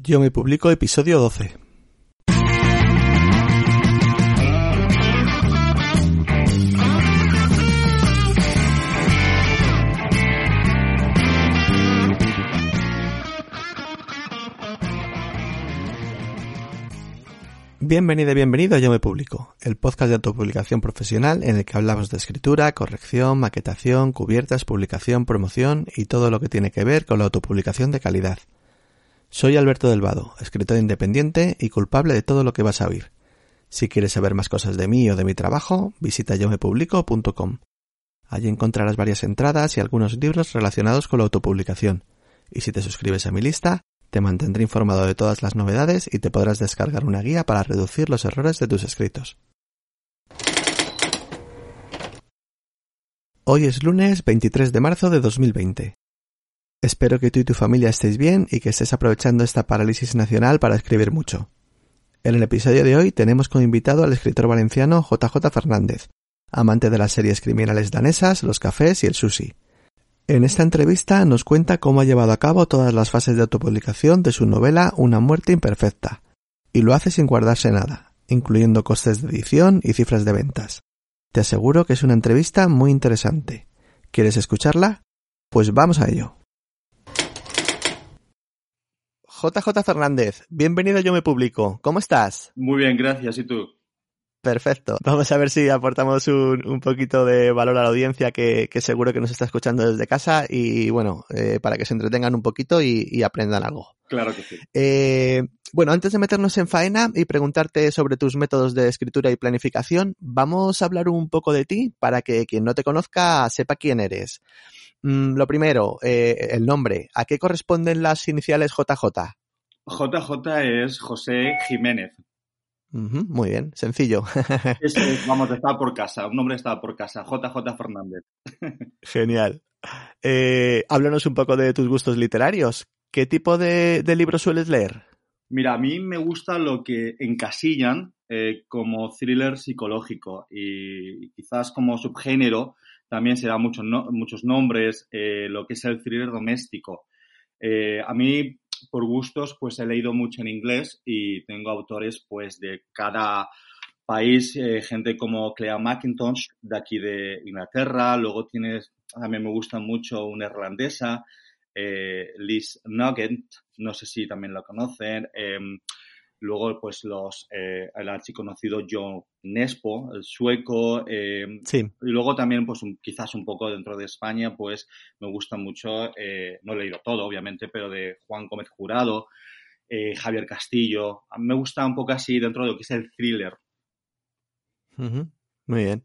Yo me publico episodio 12. Bienvenido y bienvenido a Yo me publico, el podcast de autopublicación profesional en el que hablamos de escritura, corrección, maquetación, cubiertas, publicación, promoción y todo lo que tiene que ver con la autopublicación de calidad. Soy Alberto del Vado, escritor independiente y culpable de todo lo que vas a oír. Si quieres saber más cosas de mí o de mi trabajo, visita yomepublico.com. Allí encontrarás varias entradas y algunos libros relacionados con la autopublicación. Y si te suscribes a mi lista, te mantendré informado de todas las novedades y te podrás descargar una guía para reducir los errores de tus escritos. Hoy es lunes 23 de marzo de 2020. Espero que tú y tu familia estéis bien y que estés aprovechando esta parálisis nacional para escribir mucho. En el episodio de hoy tenemos como invitado al escritor valenciano JJ Fernández, amante de las series criminales danesas, los cafés y el sushi. En esta entrevista nos cuenta cómo ha llevado a cabo todas las fases de autopublicación de su novela Una muerte imperfecta, y lo hace sin guardarse nada, incluyendo costes de edición y cifras de ventas. Te aseguro que es una entrevista muy interesante. ¿Quieres escucharla? Pues vamos a ello. JJ Fernández, bienvenido Yo Me Publico. ¿Cómo estás? Muy bien, gracias. ¿Y tú? Perfecto. Vamos a ver si aportamos un, un poquito de valor a la audiencia que, que, seguro que nos está escuchando desde casa y bueno, eh, para que se entretengan un poquito y, y, aprendan algo. Claro que sí. Eh, bueno, antes de meternos en faena y preguntarte sobre tus métodos de escritura y planificación, vamos a hablar un poco de ti para que quien no te conozca sepa quién eres. Mm, lo primero, eh, el nombre. ¿A qué corresponden las iniciales JJ? JJ es José Jiménez. Uh -huh, muy bien, sencillo. es, vamos, estaba por casa, un nombre estaba por casa, JJ Fernández. Genial. Eh, háblanos un poco de tus gustos literarios. ¿Qué tipo de, de libros sueles leer? Mira, a mí me gusta lo que encasillan eh, como thriller psicológico y quizás como subgénero también se da muchos, no, muchos nombres, eh, lo que es el thriller doméstico. Eh, a mí, por gustos, pues he leído mucho en inglés y tengo autores pues de cada país, eh, gente como Clea McIntosh de aquí de Inglaterra, luego tienes, también me gusta mucho una irlandesa, Liz Nugget, no sé si también la conocen, em, luego pues los eh, el archiconocido John Nespo, el sueco, eh, sí. y luego también pues un, quizás un poco dentro de España pues me gusta mucho, eh, no he leído todo obviamente, pero de Juan Gómez Jurado, Javier Castillo, me gusta un poco así dentro de lo que es el thriller. Uh -huh. Muy bien.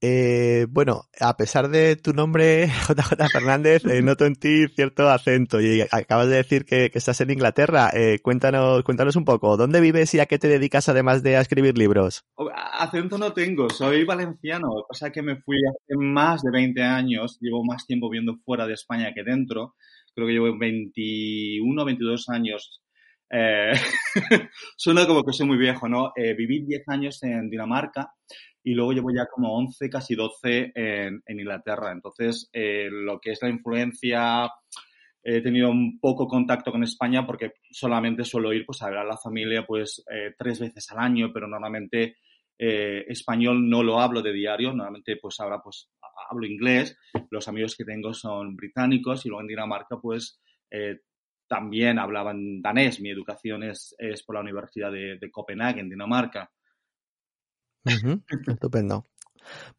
Eh, bueno, a pesar de tu nombre, JJ Fernández, eh, noto en ti cierto acento y acabas de decir que, estás en Inglaterra. Eh, cuéntanos, cuéntanos un poco, ¿dónde vives y a qué te dedicas además de a escribir libros? Acento no tengo, soy valenciano, cosa que me fui hace más de 20 años, llevo más tiempo viviendo fuera de España que dentro, creo que llevo 21, 22 años. Eh, suena como que soy muy viejo, ¿no? Viví 10 años en Dinamarca y luego llevo ya como 11, casi 12 en, en Inglaterra. Entonces, eh, lo que es la influencia, he tenido un poco contacto con España porque solamente suelo ir pues, a ver a la familia pues, eh, tres veces al año, pero normalmente eh, español no lo hablo de diario, normalmente pues ahora pues hablo inglés, los amigos que tengo son británicos y luego en Dinamarca pues eh, también hablaban danés, mi educación es, es por la Universidad de, de Copenhague, en Dinamarca. Uh -huh. Estupendo.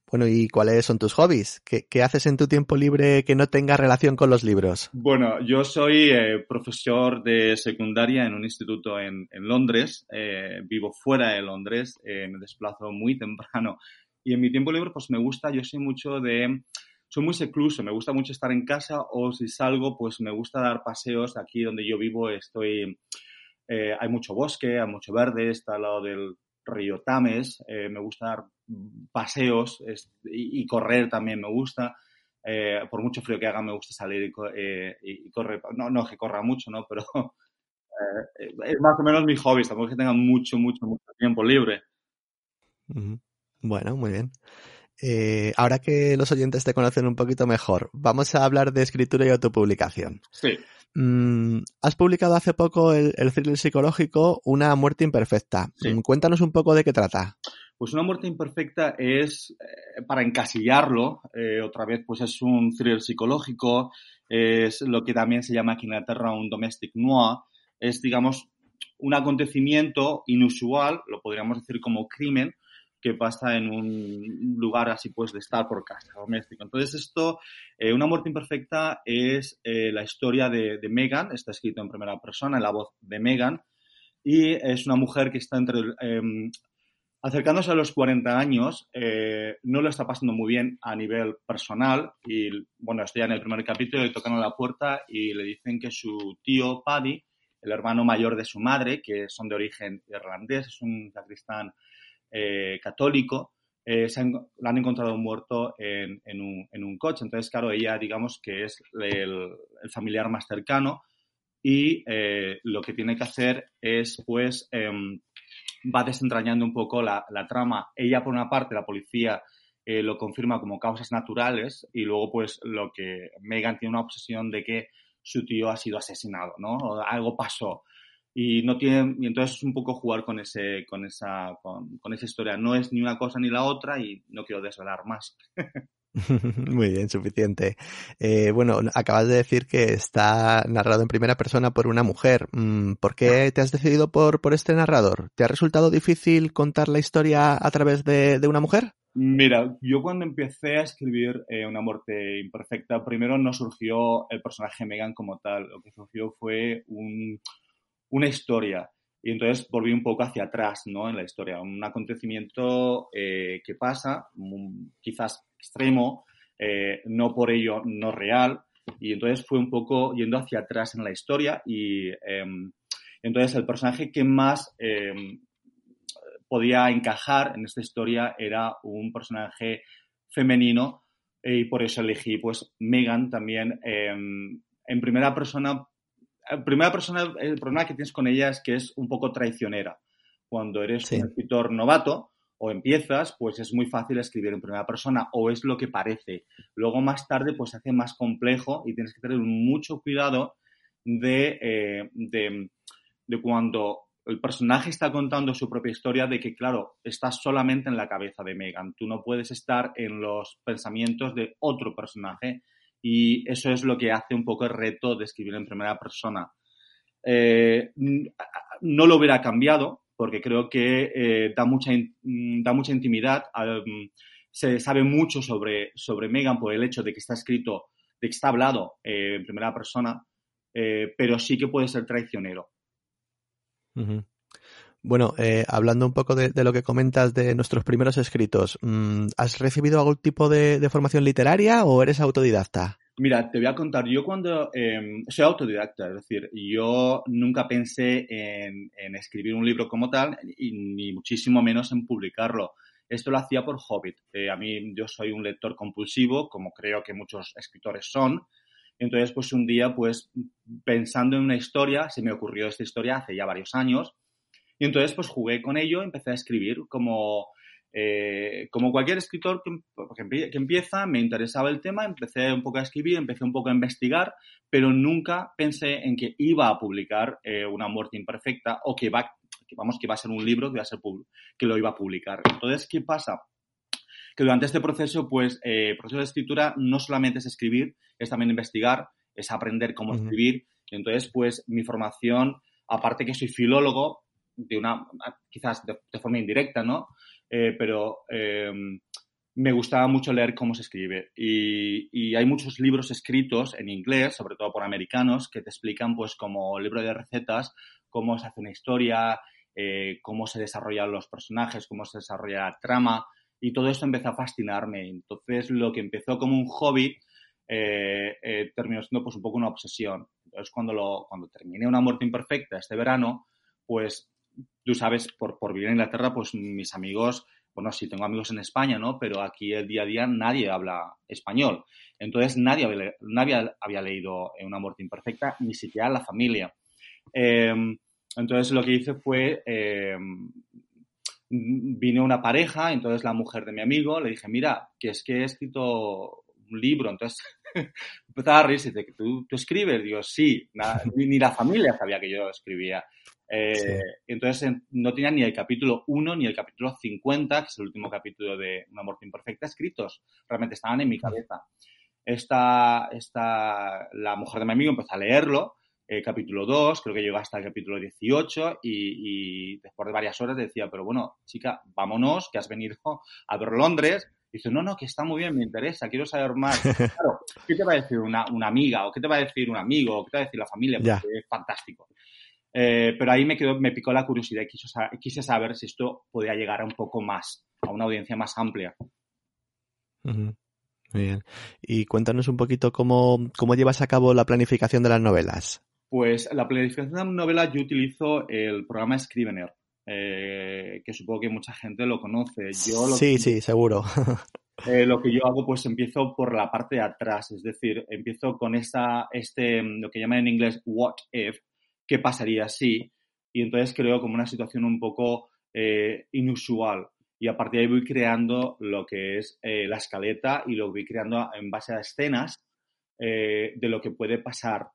Bueno, ¿y cuáles son tus hobbies? ¿Qué, ¿Qué, haces en tu tiempo libre que no tenga relación con los libros? Bueno, yo soy eh, profesor de secundaria en un instituto en, en Londres. Eh, vivo fuera de Londres, eh, me desplazo muy temprano. Y en mi tiempo libre, pues me gusta, yo soy mucho de... Soy muy secluso, me gusta mucho estar en casa o si salgo, pues me gusta dar paseos. Aquí donde yo vivo estoy... Eh, hay mucho bosque, hay mucho verde, está al lado del, río Tames, eh, me gusta dar paseos es, y, correr también me gusta. Eh, por mucho frío que haga, me gusta salir y, eh, y correr. No, no que corra mucho, ¿no? Pero eh, es más o menos mi hobby, tampoco es que tenga mucho, mucho, mucho tiempo libre. Bueno, muy bien. Eh, ahora que los oyentes te conocen un poquito mejor, vamos a hablar de escritura y autopublicación. Sí. Mm, has publicado hace poco el, thriller psicológico Una muerte imperfecta. Mm, cuéntanos un poco de qué trata. Pues Una muerte imperfecta es, eh, para encasillarlo, eh, otra vez, pues es un thriller psicológico, es lo que también se llama aquí en Inglaterra un domestic noir, es, digamos, un acontecimiento inusual, lo podríamos decir como crimen, que pasa en un lugar así pues de estar por casa, doméstico. Entonces esto, eh, Una muerte imperfecta es eh, la historia de, Megan, está escrito en primera persona, en la voz de Megan, y es una mujer que está entre, em, acercándose a los 40 años, eh, no lo está pasando muy bien a nivel personal y bueno, estoy en el primer capítulo, le tocan a la puerta y le dicen que su tío Paddy, el hermano mayor de su madre, que son de origen irlandés, es un sacristán eh, católico, eh, se han, lo han encontrado muerto en, un, coche. Entonces, claro, ella, digamos que es el, familiar más cercano y eh, lo que tiene que hacer es, pues, em, va desentrañando un poco la, trama. Ella, por una parte, la policía lo confirma como causas naturales y luego, pues, lo que Megan tiene una obsesión de que su tío ha sido asesinado, ¿no? O algo pasó y no tiene y entonces es un poco jugar con ese con esa con, esa historia no es ni una cosa ni la otra y no quiero desvelar más Muy bien, suficiente. Eh, bueno, acabas de decir que está narrado en primera persona por una mujer. Mm, ¿Por qué te has decidido por, por este narrador? ¿Te ha resultado difícil contar la historia a través de, una mujer? Mira, yo cuando empecé a escribir eh, Una muerte imperfecta, primero no surgió el personaje Megan como tal. Lo que surgió fue un, una historia. Y entonces volví un poco hacia atrás, ¿no? En la historia. Un acontecimiento eh, que pasa, quizás extremo, eh, no por ello no real. Y entonces fue un poco yendo hacia atrás en la historia. Y em, entonces el personaje que más em, podía encajar en esta historia era un personaje femenino. y por eso elegí, pues, Megan también em, en primera persona primera persona, el problema que tienes con ella es que es un poco traicionera. Cuando eres un escritor novato o empiezas, pues es muy fácil escribir en primera persona o es lo que parece. Luego más tarde pues se hace más complejo y tienes que tener mucho cuidado de, eh, de, de cuando el personaje está contando su propia historia de que, claro, estás solamente en la cabeza de Megan. Tú no puedes estar en los pensamientos de otro personaje y eso es lo que hace un poco el reto de escribir en primera persona. Eh, no lo hubiera cambiado porque creo que eh, da, mucha, mm, da mucha intimidad. se sabe mucho sobre, sobre Megan por el hecho de que está escrito, de que está hablado eh, en primera persona, pero sí que puede ser traicionero. Bueno, eh, hablando un poco de, lo que comentas de nuestros primeros escritos, mm, ¿has recibido algún tipo de, formación literaria o eres autodidacta? Mira, te voy a contar, yo cuando em, soy autodidacta, es decir, yo nunca pensé en, escribir un libro como tal, y, ni muchísimo menos en publicarlo. Esto lo hacía por Hobbit. Eh, a mí, yo soy un lector compulsivo, como creo que muchos escritores son. Entonces, pues un día, pues pensando en una historia, se me ocurrió esta historia hace ya varios años, y entonces pues jugué con ello, empecé a escribir como, eh, como cualquier escritor que, que, empieza, me interesaba el tema, empecé un poco a escribir, empecé un poco a investigar, pero nunca pensé en que iba a publicar eh, Una muerte imperfecta o que va, que, vamos, que va a ser un libro que, va a ser que lo iba a publicar. Entonces, ¿qué pasa? Que durante este proceso, pues, eh, el proceso de escritura no solamente es escribir, es también investigar, es aprender cómo escribir. Y entonces, pues, mi formación, aparte que soy filólogo, de una, quizás de, forma indirecta, ¿no? Eh, pero eh, me gustaba mucho leer cómo se escribe. Y, hay muchos libros escritos en inglés, sobre todo por americanos, que te explican, pues, como libro de recetas, cómo se hace una historia, eh, cómo se desarrollan los personajes, cómo se desarrolla la trama. Y todo esto empezó a fascinarme. Entonces, lo que empezó como un hobby terminó siendo, pues, un poco una obsesión. Entonces, cuando, lo, cuando terminé Una muerte imperfecta este verano, pues tú sabes, por, por vivir en Inglaterra, pues mis amigos, bueno, sí tengo amigos en España, ¿no? Pero aquí el día a día nadie habla español. Entonces nadie había, nadie había leído Una muerte imperfecta, ni siquiera la familia. Em, entonces lo que hice fue em, vino una pareja, entonces la mujer de mi amigo le dije, mira, que es que he escrito un libro, entonces empezaba a reírse, que ¿Tú, tú escribes, digo, sí, ni, la familia sabía que yo escribía. Eh, entonces no tenía ni el capítulo 1 ni el capítulo 50, que es el último capítulo de Una muerte imperfecta, escritos. Realmente estaban en mi cabeza. Esta, esta, la mujer de mi amigo empezó a leerlo eh, capítulo 2, creo que llegó hasta el capítulo 18 y, después de varias horas decía, pero bueno, chica, vámonos, que has venido a ver Londres. Y dice, no, no, que está muy bien, me interesa, quiero saber más. Claro, ¿qué te va a decir una, amiga o qué te va a decir un amigo o qué te va a decir la familia? Porque es fantástico. Eh, pero ahí me, quedó, me picó la curiosidad y quise, saber si esto podía llegar a un poco más, a una audiencia más amplia. Muy bien. Y cuéntanos un poquito cómo, cómo llevas a cabo la planificación de las novelas. Pues la planificación de una novela yo utilizo el programa Scrivener, eh, que supongo que mucha gente lo conoce. sí, sí, seguro. Eh, lo que yo hago, pues empiezo por la parte de atrás, es decir, empiezo con esta, este, lo que llaman en inglés what if, qué pasaría si, y entonces creo como una situación un poco eh, inusual. Y a partir de ahí voy creando lo que es la escaleta y lo voy creando en base a escenas de lo que puede pasar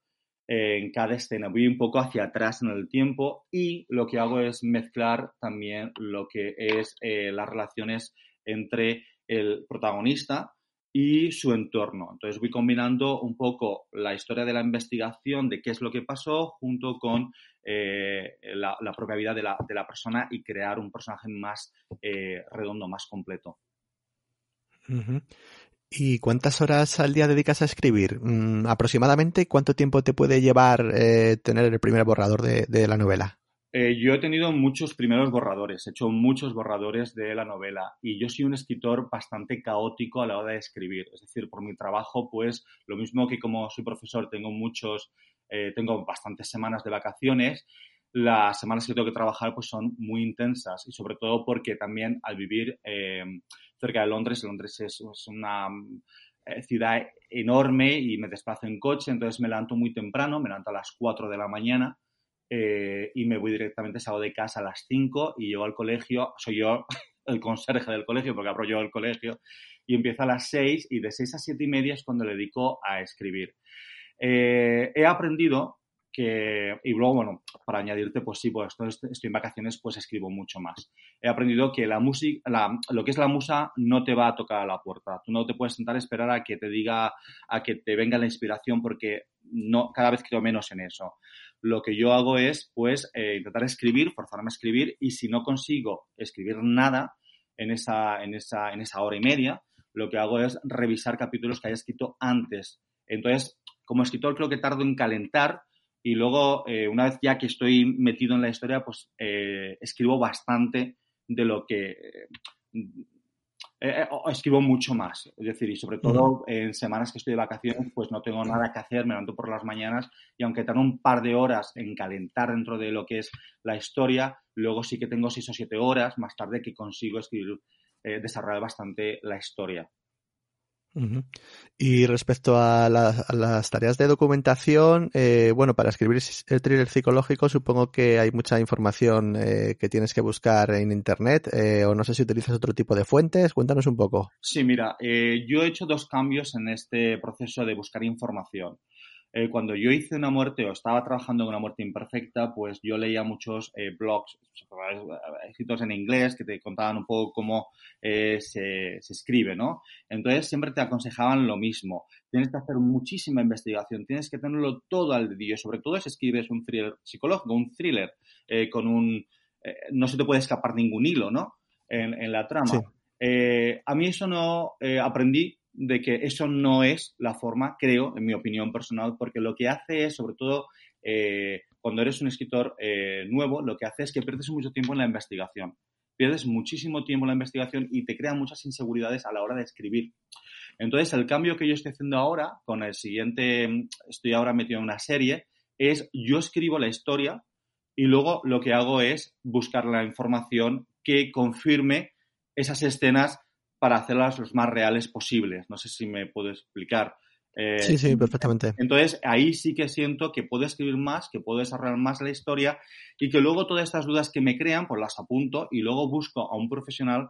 en cada escena. Voy un poco hacia atrás en el tiempo y lo que hago es mezclar también lo que es eh, las relaciones entre el protagonista y su entorno. Entonces voy combinando un poco la historia de la investigación de qué es lo que pasó junto con eh, la, propia vida de la, persona y crear un personaje más eh, redondo, más completo. ¿Y cuántas horas al día dedicas a escribir? Mm, aproximadamente, ¿cuánto tiempo te puede llevar eh, tener el primer borrador de, la novela? Eh, yo he tenido muchos primeros borradores, he hecho muchos borradores de la novela y yo soy un escritor bastante caótico a la hora de escribir. Es decir, por mi trabajo, pues lo mismo que como soy profesor, tengo muchos, eh, tengo bastantes semanas de vacaciones las semanas que tengo que trabajar pues son muy intensas y sobre todo porque también al vivir eh, cerca de Londres, Londres es, una eh, ciudad enorme y me desplazo en coche, entonces me levanto muy temprano, me levanto a las 4 de la mañana eh, y me voy directamente, salgo de casa a las 5 y llego al colegio, soy yo el conserje del colegio porque abro yo el colegio y empiezo a las 6 y de 6 a 7 y media es cuando le dedico a escribir. he aprendido que, y luego, bueno, para añadirte, pues sí, pues estoy, en vacaciones, pues escribo mucho más. He aprendido que la música, lo que es la musa no te va a tocar a la puerta. Tú no te puedes sentar a esperar a que te diga, a que te venga la inspiración porque no, cada vez creo menos en eso. Lo que yo hago es, pues, eh, intentar escribir, forzarme a escribir y si no consigo escribir nada en esa, en esa, en esa hora y media, lo que hago es revisar capítulos que haya escrito antes. Entonces, como escritor creo que tardo en calentar y luego, eh, una vez ya que estoy metido en la historia, pues eh, escribo bastante de lo que... Eh, escribo mucho más, es decir, y sobre todo en semanas que estoy de vacaciones, pues no tengo nada que hacer, me levanto por las mañanas y aunque tengo un par de horas en calentar dentro de lo que es la historia, luego sí que tengo seis o siete horas más tarde que consigo escribir, desarrollar bastante la historia. Y respecto a, las tareas de documentación, eh, bueno, para escribir el thriller psicológico supongo que hay mucha información eh, que tienes que buscar en Internet eh, o no sé si utilizas otro tipo de fuentes. Cuéntanos un poco. Sí, mira, yo he hecho dos cambios en este proceso de buscar información. Eh, cuando yo hice una muerte o estaba trabajando en una muerte imperfecta, pues yo leía muchos eh, blogs escritos en inglés que te contaban un poco cómo eh, se, escribe, ¿no? Entonces siempre te aconsejaban lo mismo. Tienes que hacer muchísima investigación, tienes que tenerlo todo al dedillo, sobre todo si escribes un thriller psicológico, un thriller con un... no se te puede escapar ningún hilo, ¿no? En, la trama. a mí eso no aprendí de que eso no es la forma, creo, en mi opinión personal, porque lo que hace es, sobre todo, eh, cuando eres un escritor eh, nuevo, lo que hace es que pierdes mucho tiempo en la investigación. Pierdes muchísimo tiempo en la investigación y te crea muchas inseguridades a la hora de escribir. Entonces, el cambio que yo estoy haciendo ahora, con el siguiente, estoy ahora metido en una serie, es yo escribo la historia y luego lo que hago es buscar la información que confirme esas escenas para hacerlas los más reales posibles. No sé si me puedo explicar. Eh, sí, sí, perfectamente. Entonces, ahí sí que siento que puedo escribir más, que puedo desarrollar más la historia y que luego todas estas dudas que me crean, pues las apunto y luego busco a un profesional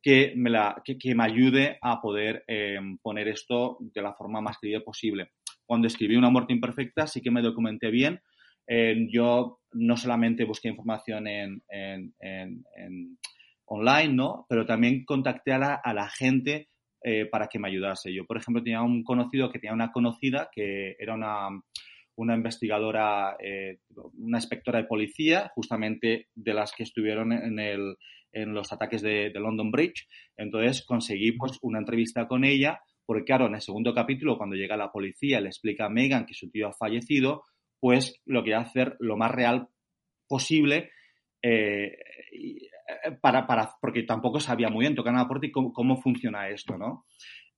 que me, la, que, me ayude a poder eh, poner esto de la forma más creíble posible. Cuando escribí Una muerte imperfecta sí que me documenté bien. Eh, yo no solamente busqué información en, en, en, online, ¿no? Pero también contacté a la, a la gente eh, para que me ayudase. Yo, por ejemplo, tenía un conocido que tenía una conocida que era una, una investigadora, una inspectora de policía, justamente de las que estuvieron en el, en los ataques de, London Bridge. Entonces conseguí pues una entrevista con ella, porque claro, en el segundo capítulo, cuando llega la policía, le explica a Megan que su tío ha fallecido, pues lo quiere hacer lo más real posible. Eh, eh, para, para, porque tampoco sabía muy bien tocar la puerta y cómo, cómo, funciona esto, ¿no?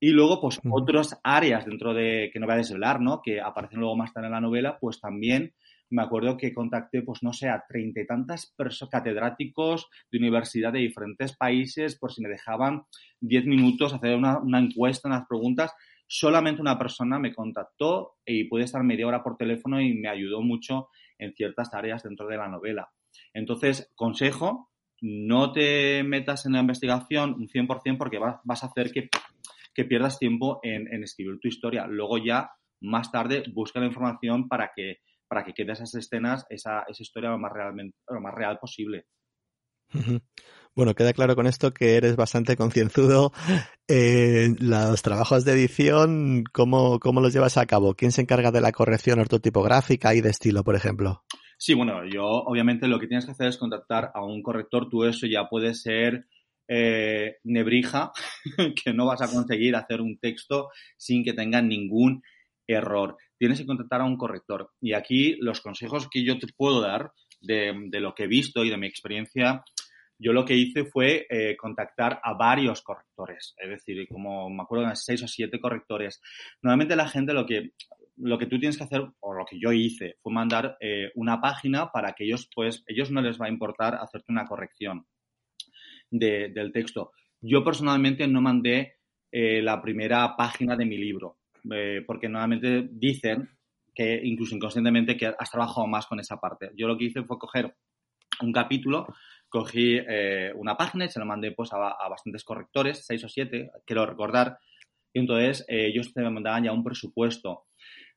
Y luego, pues, otras áreas dentro de, que no voy a desvelar, ¿no? Que aparecen luego más tarde en la novela, pues también me acuerdo que contacté, pues no sé, a treinta y tantas catedráticos de universidad de diferentes países por si me dejaban diez minutos hacer una, una encuesta, unas preguntas. Solamente una persona me contactó y pude estar media hora por teléfono y me ayudó mucho en ciertas áreas dentro de la novela. Entonces, consejo, no te metas en la investigación un 100% porque vas, a hacer que, que pierdas tiempo en, escribir tu historia. Luego ya, más tarde, busca la información para que para que quede esas escenas, esa, esa historia lo más, realmente, lo más real posible. Bueno, queda claro con esto que eres bastante concienzudo. Los trabajos de edición, ¿cómo, ¿cómo los llevas a cabo? ¿Quién se encarga de la corrección ortotipográfica y de estilo, por ejemplo? Sí, bueno, yo obviamente lo que tienes que hacer es contactar a un corrector. Tú eso ya puede ser eh, nebrija, que no vas a conseguir hacer un texto sin que tenga ningún error tienes que contactar a un corrector. Y aquí los consejos que yo te puedo dar de, lo que he visto y de mi experiencia, yo lo que hice fue eh, contactar a varios correctores, es decir, como me acuerdo seis o siete correctores. Normalmente la gente lo que lo que tú tienes que hacer, o lo que yo hice, fue mandar eh, una página para que ellos, pues, ellos no les va a importar hacerte una corrección del texto. Yo personalmente no mandé eh, la primera página de mi libro. Eh, porque normalmente dicen que incluso inconscientemente que has trabajado más con esa parte. Yo lo que hice fue coger un capítulo, cogí eh, una página y se lo mandé pues a, bastantes correctores, seis o siete, quiero recordar, y entonces ellos te mandaban ya un presupuesto.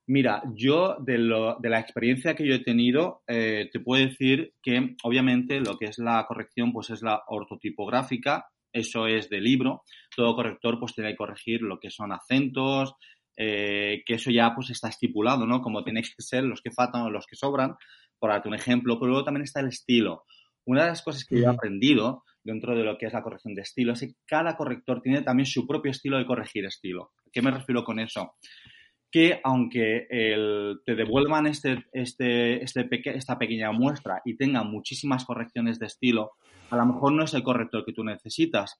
Mira, yo de, lo, de la experiencia que yo he tenido, te puedo decir que obviamente lo que es la corrección pues es la ortotipográfica, eso es de libro. Todo corrector pues tiene que corregir lo que son acentos, eh, que eso ya pues está estipulado, ¿no? Como tenéis que ser los que faltan o los que sobran, por darte un ejemplo, pero luego también está el estilo. Una de las cosas que yo he aprendido dentro de lo que es la corrección de estilo es que cada corrector tiene también su propio estilo de corregir estilo. qué me refiero con eso? Que aunque te devuelvan este, este, este esta pequeña muestra y tengan muchísimas correcciones de estilo, a lo mejor no es el corrector que tú necesitas,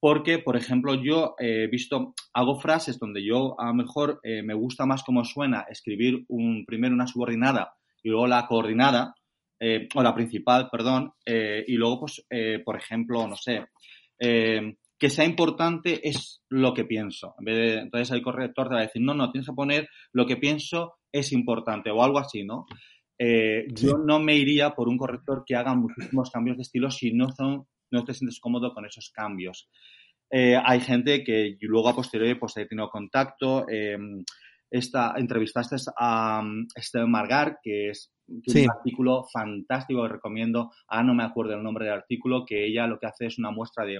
porque, por ejemplo, yo he visto, hago frases donde yo a lo mejor eh, me gusta más cómo suena escribir primero una subordinada y luego la coordinada, eh, o la principal, perdón, eh, y luego, pues, por ejemplo, no sé, que sea importante es lo que pienso. En vez de, entonces el corrector te va a decir, no, no, tienes que poner lo que pienso es importante o algo así, ¿no? Yo no me iría por un corrector que haga muchísimos cambios de estilo si no son no te sientes cómodo con esos cambios. Eh, hay gente que luego a posteriori pues he tenido contacto. Eh, esta, entrevistaste a um, Esther Margar, que es un artículo fantástico que recomiendo. Ah, no me acuerdo el nombre del artículo, que ella lo que hace es una muestra de,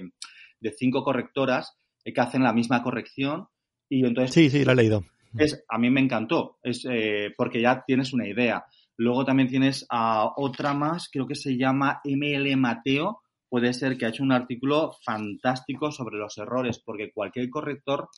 de cinco correctoras que hacen la misma corrección. Y entonces, sí, sí, lo he leído. Es, a mí me encantó, es, eh, porque ya tienes una idea. Luego también tienes a otra más, creo que se llama ML Mateo, puede ser que ha hecho un artículo fantástico sobre los errores, porque cualquier corrector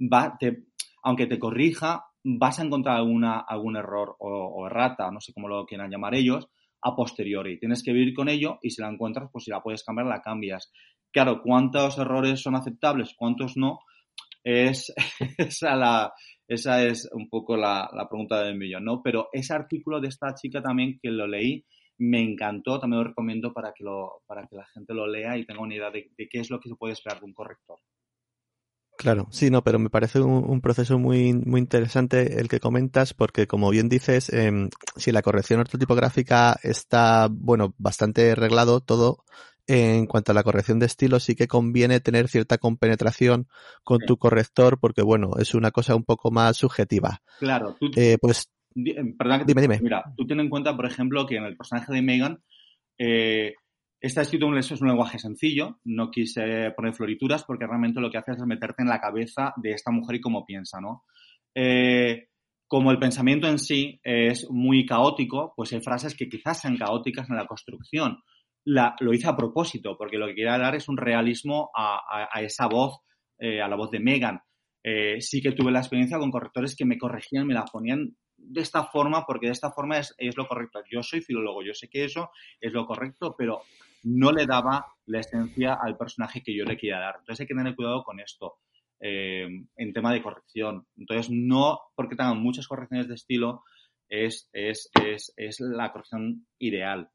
va, te, aunque te corrija, vas a encontrar alguna, algún error o, errata, no sé cómo lo quieran llamar ellos, a posteriori. Tienes que vivir con ello y si la encuentras, pues si la puedes cambiar, la cambias. Claro, ¿cuántos errores son aceptables? ¿Cuántos no? Es, esa, es un poco la, pregunta del millón, ¿no? Pero ese artículo de esta chica también que lo leí, me encantó, también lo recomiendo para que, lo, para que la gente lo lea y tenga una idea de, qué es lo que se puede esperar de un corrector. Claro, sí, no, pero me parece un, proceso muy, muy interesante el que comentas, porque como bien dices, eh, si la corrección ortotipográfica está, bueno, bastante arreglado todo, en cuanto a la corrección de estilo, sí que conviene tener cierta compenetración con tu corrector, porque bueno, es una cosa un poco más subjetiva. Claro, tú, eh, pues, eh, perdón, dime, dime. Mira, tú ten en cuenta, por ejemplo, que en el personaje de Megan, eh, Está escrito en es un lenguaje sencillo, no quise poner florituras porque realmente lo que hace es meterte en la cabeza de esta mujer y cómo piensa, ¿no? Eh, como el pensamiento en sí es muy caótico, pues hay frases que quizás sean caóticas en la construcción. Lo hice a propósito, porque lo que quería dar es un realismo a, esa voz, eh, a la voz de Megan. Eh, sí que tuve la experiencia con correctores que me corregían, me la ponían de esta forma, porque de esta forma es, es lo correcto. Yo soy filólogo, yo sé que eso es lo correcto, pero no le daba la esencia al personaje que yo le quería dar. Entonces hay que tener cuidado con esto eh, en tema de corrección. Entonces no porque tengan muchas correcciones de estilo es, es, la corrección ideal.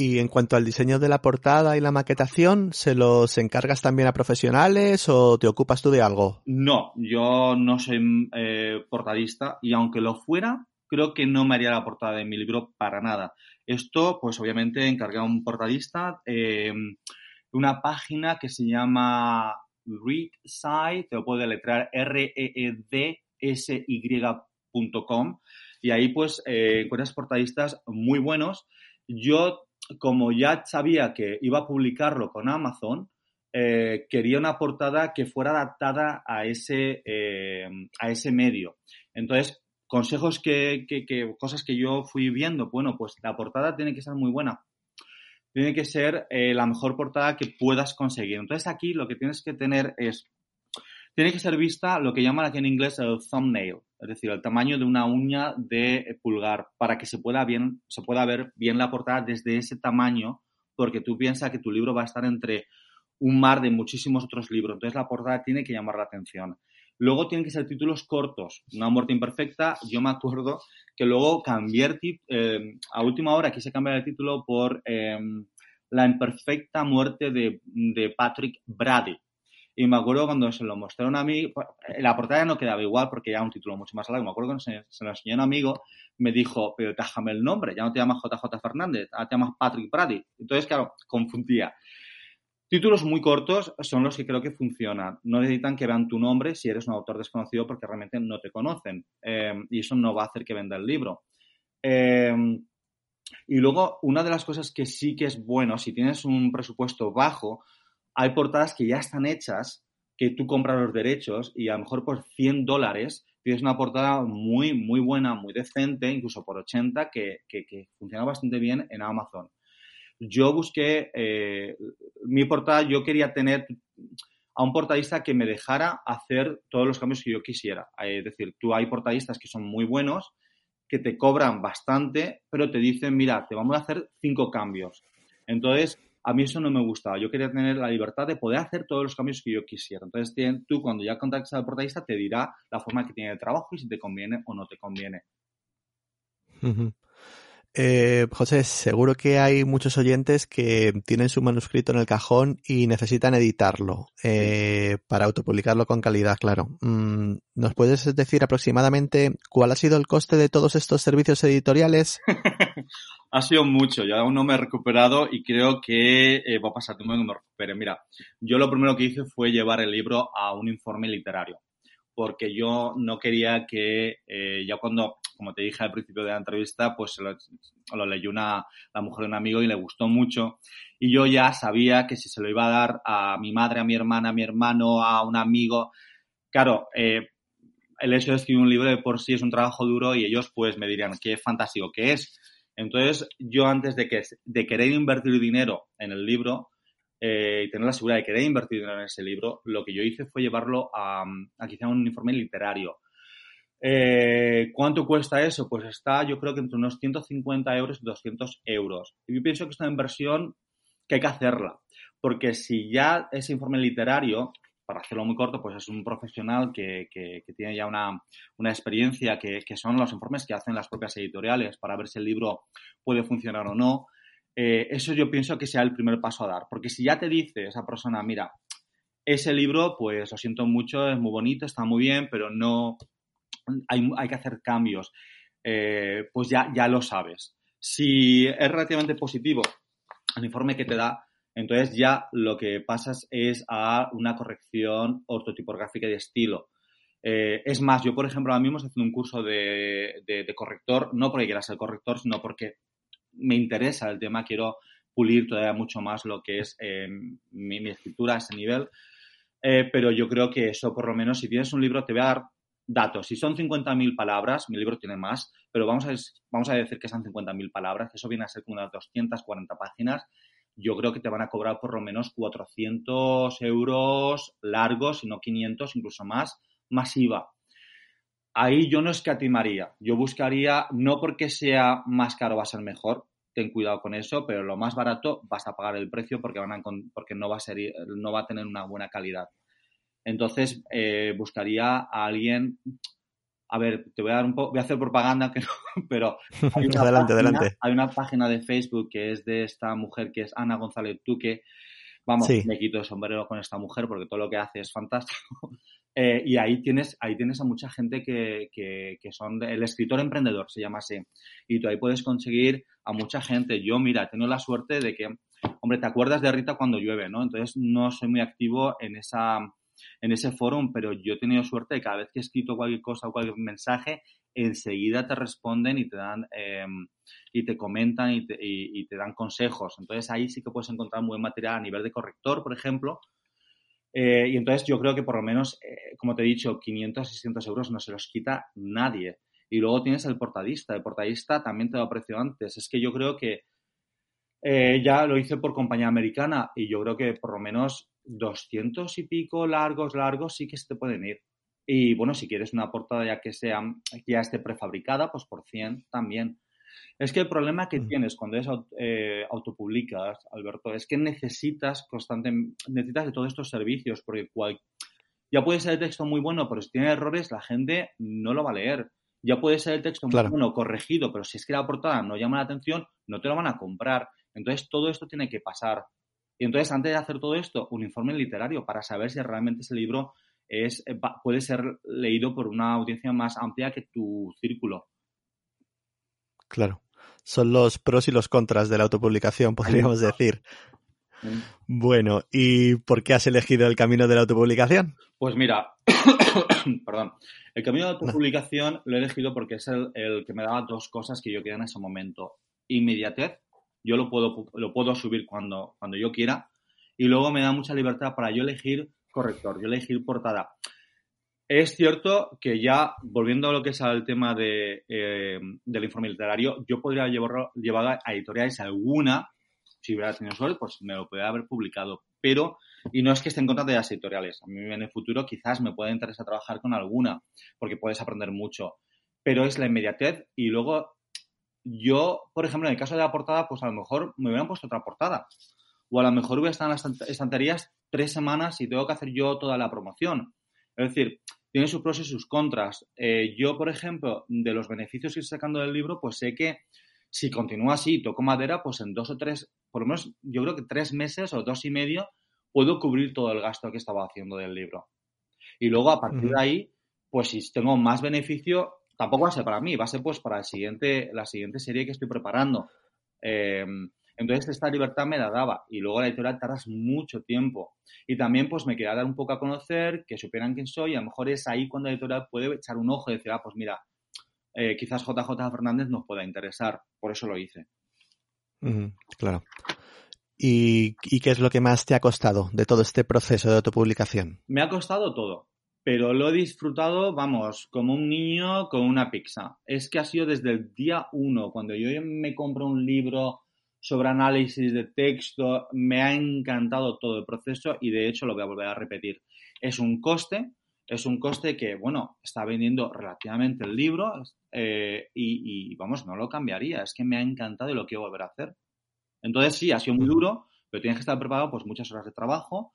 Y en cuanto al diseño de la portada y la maquetación, ¿se los encargas también a profesionales o te ocupas tú de algo? No, yo no soy eh, portadista y aunque lo fuera, creo que no me haría la portada de mi libro para nada. Esto, pues obviamente, encarga a un portadista eh, una página que se llama ReadSite, te lo puedo deletrear R-E-E-D-S-Y.com y ahí pues eh, encuentras portadistas muy buenos. Yo, como ya sabía que iba a publicarlo con Amazon, eh, quería una portada que fuera adaptada a ese, a ese medio. Entonces, consejos que, que, cosas que yo fui viendo, bueno, pues la portada tiene que ser muy buena. Tiene que ser eh, la mejor portada que puedas conseguir. Entonces aquí lo que tienes que tener es, tiene que ser vista lo que llaman aquí en inglés el thumbnail, es decir, el tamaño de una uña de pulgar, para que se pueda, bien, se pueda ver bien la portada desde ese tamaño, porque tú piensas que tu libro va a estar entre un mar de muchísimos otros libros. Entonces la portada tiene que llamar la atención. Luego tienen que ser títulos cortos. Una muerte imperfecta, yo me acuerdo que luego cambié eh, a última hora quise cambiar el título por em, La imperfecta muerte de, Patrick Brady. Y me acuerdo cuando se lo mostraron a mí, pues, la portada no quedaba igual porque era un título mucho más largo. Me acuerdo cuando se, se lo enseñó un amigo, me dijo, pero déjame el nombre, ya no te llamas JJ Fernández, ahora te llamas Patrick Brady. Entonces, claro, confundía. Títulos muy cortos son los que creo que funcionan. No necesitan que vean tu nombre si eres un autor desconocido porque realmente no te conocen. Eh, y eso no va a hacer que venda el libro. Eh, y luego, una de las cosas que sí que es bueno, si tienes un presupuesto bajo, hay portadas que ya están hechas, que tú compras los derechos y a lo mejor por 100 dólares tienes una portada muy, muy buena, muy decente, incluso por 80, que, que funciona bastante bien en Amazon yo busqué eh, mi portada, yo quería tener a un portadista que me dejara hacer todos los cambios que yo quisiera. Es decir, tú hay portadistas que son muy buenos, que te cobran bastante, pero te dicen, mira, te vamos a hacer cinco cambios. Entonces, a mí eso no me gustaba. Yo quería tener la libertad de poder hacer todos los cambios que yo quisiera. Entonces, tú cuando ya contactes al portadista te dirá la forma que tiene de trabajo y si te conviene o no te conviene. Eh, José, seguro que hay muchos oyentes que tienen su manuscrito en el cajón y necesitan editarlo eh, para autopublicarlo con calidad, claro. Mm, ¿Nos puedes decir aproximadamente cuál ha sido el coste de todos estos servicios editoriales? ha sido mucho, yo aún no me he recuperado y creo que eh, va a pasar tiempo que me recupere. Mira, yo lo primero que hice fue llevar el libro a un informe literario porque yo no quería que eh, ya cuando, como te dije al principio de la entrevista, pues lo, leyó una, la mujer de un amigo y le gustó mucho. Y yo ya sabía que si se lo iba a dar a mi madre, a mi hermana, a mi hermano, a un amigo, claro, eh, el hecho de escribir un libro de por sí es un trabajo duro y ellos pues me dirían qué fantástico que es. Entonces, yo antes de, que, de querer invertir dinero en el libro, eh, y tener la seguridad de querer invertir en ese libro, lo que yo hice fue llevarlo a, a quizá un informe literario. Eh, ¿Cuánto cuesta eso? Pues está, yo creo que entre unos 150 euros y 200 euros. Y yo pienso que es una inversión que hay que hacerla, porque si ya ese informe literario, para hacerlo muy corto, pues es un profesional que, que, tiene ya una, una experiencia, que, son los informes que hacen las propias editoriales para ver si el libro puede funcionar o no. Eh, eso yo pienso que sea el primer paso a dar, porque si ya te dice esa persona, mira, ese libro, pues lo siento mucho, es muy bonito, está muy bien, pero no hay, que hacer cambios. Eh, pues ya, lo sabes. Si es relativamente positivo el informe que te da, entonces ya lo que pasas es a una corrección ortotipográfica de estilo. Eh, es más, yo por ejemplo ahora mismo estoy haciendo un curso de, corrector, no porque quiera ser corrector, sino porque me interesa el tema, quiero pulir todavía mucho más lo que es eh, mi, escritura a ese nivel. Eh, pero yo creo que eso, por lo menos, si tienes un libro, te voy a dar datos. Si son 50.000 palabras, mi libro tiene más, pero vamos a, vamos a decir que son 50.000 palabras, eso viene a ser como unas 240 páginas. Yo creo que te van a cobrar por lo menos 400 euros largos, si no 500, incluso más, masiva. Ahí yo no escatimaría. Yo buscaría, no porque sea más caro va a ser mejor, ten cuidado con eso, pero lo más barato vas a pagar el precio porque, van a, porque no, va a ser, no va a tener una buena calidad. Entonces, eh, buscaría a alguien. A ver, te voy a dar un poco, voy a hacer propaganda, que pero hay una, adelante, página, adelante. hay una página de Facebook que es de esta mujer que es Ana González Tuque. Vamos, Sí. me quito el sombrero con esta mujer porque todo lo que hace es fantástico. Eh, y ahí tienes, ahí tienes a mucha gente que, que, que son el escritor emprendedor, se llama así. Y tú ahí puedes conseguir a mucha gente. Yo, mira, he tenido la suerte de que, hombre, te acuerdas de Rita cuando llueve, ¿no? Entonces no soy muy activo en esa en ese foro, pero yo he tenido suerte de cada vez que he escrito cualquier cosa o cualquier mensaje, enseguida te responden y te dan eh, y te comentan y te, y te dan consejos. Entonces ahí sí que puedes encontrar muy buen material a nivel de corrector, por ejemplo. Eh, y entonces yo creo que por lo menos, eh, como te he dicho, 500, 600 euros no se los quita nadie. Y luego tienes el portadista. El portadista también te lo aprecio antes. Es que yo creo que eh, ya lo hice por compañía americana y yo creo que por lo menos 200 y pico largos, largos sí que se te pueden ir. Y bueno, si quieres una portada ya que sea, que ya esté prefabricada, pues por 100 también. Es que el problema que Mm. tienes cuando es eh, autopublicas, Alberto, es que necesitas constantemente, necesitas de todos estos servicios, porque cual- ya puede ser el texto muy bueno, pero si tiene errores, la gente no lo va a leer. Ya puede ser el texto muy bueno, corregido, pero si es que la portada no llama la atención, no te lo van a comprar. Entonces, todo esto tiene que pasar. Y entonces, antes de hacer todo esto, un informe literario para saber si realmente ese libro es, puede ser leído por una audiencia más amplia que tu círculo. Claro. Son los pros y los contras de la autopublicación, podríamos decir. Bueno, ¿y por qué has elegido el camino de la autopublicación? Pues mira, perdón, el camino de autopublicación lo he elegido porque es el, el que me daba dos cosas que yo quería en ese momento. Inmediatez, yo lo puedo, lo puedo subir cuando, cuando yo quiera, y luego me da mucha libertad para yo elegir corrector, yo elegir portada. Es cierto que ya, volviendo a lo que es al tema de, eh, del informe literario, yo podría llevarlo, llevar a editoriales alguna, si hubiera tenido suerte, pues me lo podría haber publicado. Pero, y no es que esté en contra de las editoriales, a mí en el futuro quizás me pueda interesar trabajar con alguna, porque puedes aprender mucho. Pero es la inmediatez y luego yo, por ejemplo, en el caso de la portada, pues a lo mejor me hubieran puesto otra portada. O a lo mejor hubiera estado en las estanterías tres semanas y tengo que hacer yo toda la promoción. Es decir, tiene sus pros y sus contras. Eh, yo, por ejemplo, de los beneficios que estoy sacando del libro, pues sé que si continúa así y toco madera, pues en dos o tres, por lo menos yo creo que tres meses o dos y medio, puedo cubrir todo el gasto que estaba haciendo del libro. Y luego, a partir de ahí, pues si tengo más beneficio, tampoco va a ser para mí, va a ser pues para el siguiente, la siguiente serie que estoy preparando. Eh, entonces esta libertad me la daba y luego la editorial tardas mucho tiempo. Y también pues me quería dar un poco a conocer, que supieran quién soy y a lo mejor es ahí cuando la editorial puede echar un ojo y decir, ah, pues mira, eh, quizás JJ Fernández nos pueda interesar. Por eso lo hice. Mm, claro. ¿Y, ¿Y qué es lo que más te ha costado de todo este proceso de autopublicación? Me ha costado todo, pero lo he disfrutado, vamos, como un niño con una pizza. Es que ha sido desde el día uno, cuando yo me compro un libro sobre análisis de texto, me ha encantado todo el proceso y de hecho lo voy a volver a repetir. Es un coste, es un coste que, bueno, está vendiendo relativamente el libro eh, y, y, vamos, no lo cambiaría. Es que me ha encantado y lo quiero volver a hacer. Entonces sí, ha sido muy duro, pero tienes que estar preparado pues muchas horas de trabajo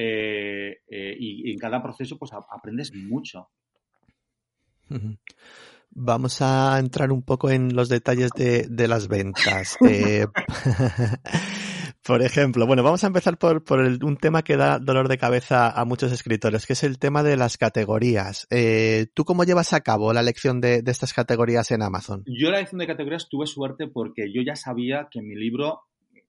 eh, eh, y, y, en cada proceso pues a, aprendes mucho. Vamos a entrar un poco en los detalles de, de las ventas. Eh, Por ejemplo, bueno, vamos a empezar por, por un tema que da dolor de cabeza a muchos escritores, que es el tema de las categorías. Eh, ¿Tú cómo llevas a cabo la elección de, de, estas categorías en Amazon? Yo la elección de categorías tuve suerte porque yo ya sabía que mi libro,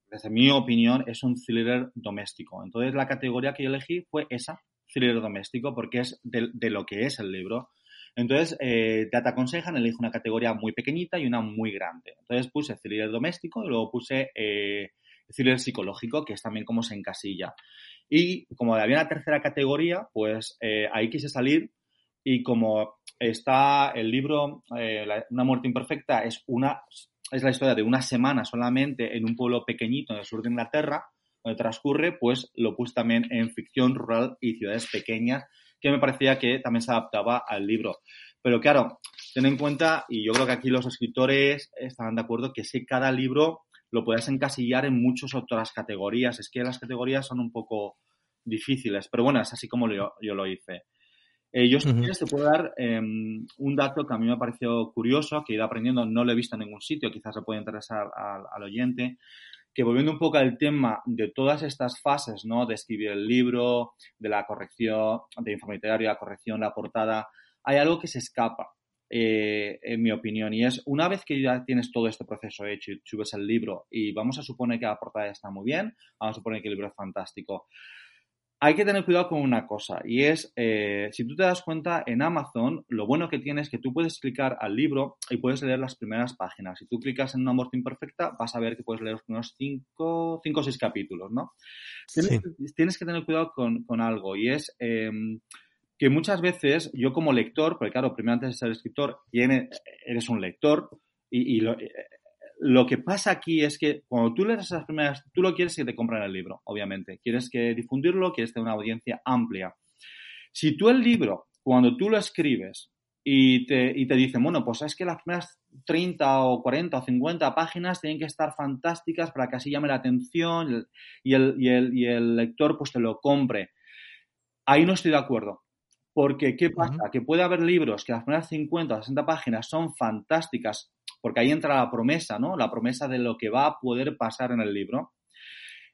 desde mi opinión, es un thriller doméstico. Entonces la categoría que yo elegí fue esa, thriller doméstico, porque es de, lo que es el libro. Entonces, eh, te aconsejan, elige una categoría muy pequeñita y una muy grande. Entonces puse thriller doméstico y luego puse eh, thriller psicológico, que es también como se encasilla. Y como había una tercera categoría, pues eh, ahí quise salir y como está el libro eh, Una muerte imperfecta, es, una, es la historia de una semana solamente en un pueblo pequeñito en el sur de Inglaterra, donde transcurre, pues lo puse también en ficción rural y ciudades pequeñas, que me parecía que también se adaptaba al libro. Pero claro, ten en cuenta, y yo creo que aquí los escritores estarán de acuerdo, que si cada libro lo puedes encasillar en muchas otras categorías. Es que las categorías son un poco difíciles, pero bueno, es así como yo, yo lo hice. Eh, yo, si quieres, te puedo dar eh, un dato que a mí me pareció curioso, que he ido aprendiendo, no lo he visto en ningún sitio, quizás se puede interesar al, al, oyente, que volviendo un poco al tema de todas estas fases, ¿no? De escribir el libro, de la corrección, de informe literario, la corrección, la portada, hay algo que se escapa eh, en mi opinión. Y es, una vez que ya tienes todo este proceso hecho y subes el libro y vamos a suponer que la portada está muy bien, vamos a suponer que el libro es fantástico. Hay que tener cuidado con una cosa y es, eh, si tú te das cuenta, en Amazon lo bueno que tienes es que tú puedes clicar al libro y puedes leer las primeras páginas. Si tú clicas en una muerte imperfecta, vas a ver que puedes leer los primeros cinco, cinco o seis capítulos, ¿no? Tienes, sí. tienes que tener cuidado con, con algo y es... Eh, que muchas veces yo como lector, porque claro, primero antes de ser escritor, eres un lector y, y lo, lo, que pasa aquí es que cuando tú lees esas primeras, tú lo quieres que te compren el libro, obviamente. Quieres que difundirlo, quieres tener una audiencia amplia. Si tú el libro, cuando tú lo escribes y te, y te dicen, bueno, pues es que las primeras 30 o 40 o 50 páginas tienen que estar fantásticas para que así llame la atención y el, y el, y el lector pues te lo compre. Ahí no estoy de acuerdo porque, ¿qué pasa? Uh -huh. Que puede haber libros que las primeras 50 o 60 páginas son fantásticas, porque ahí entra la promesa, ¿no? La promesa de lo que va a poder pasar en el libro.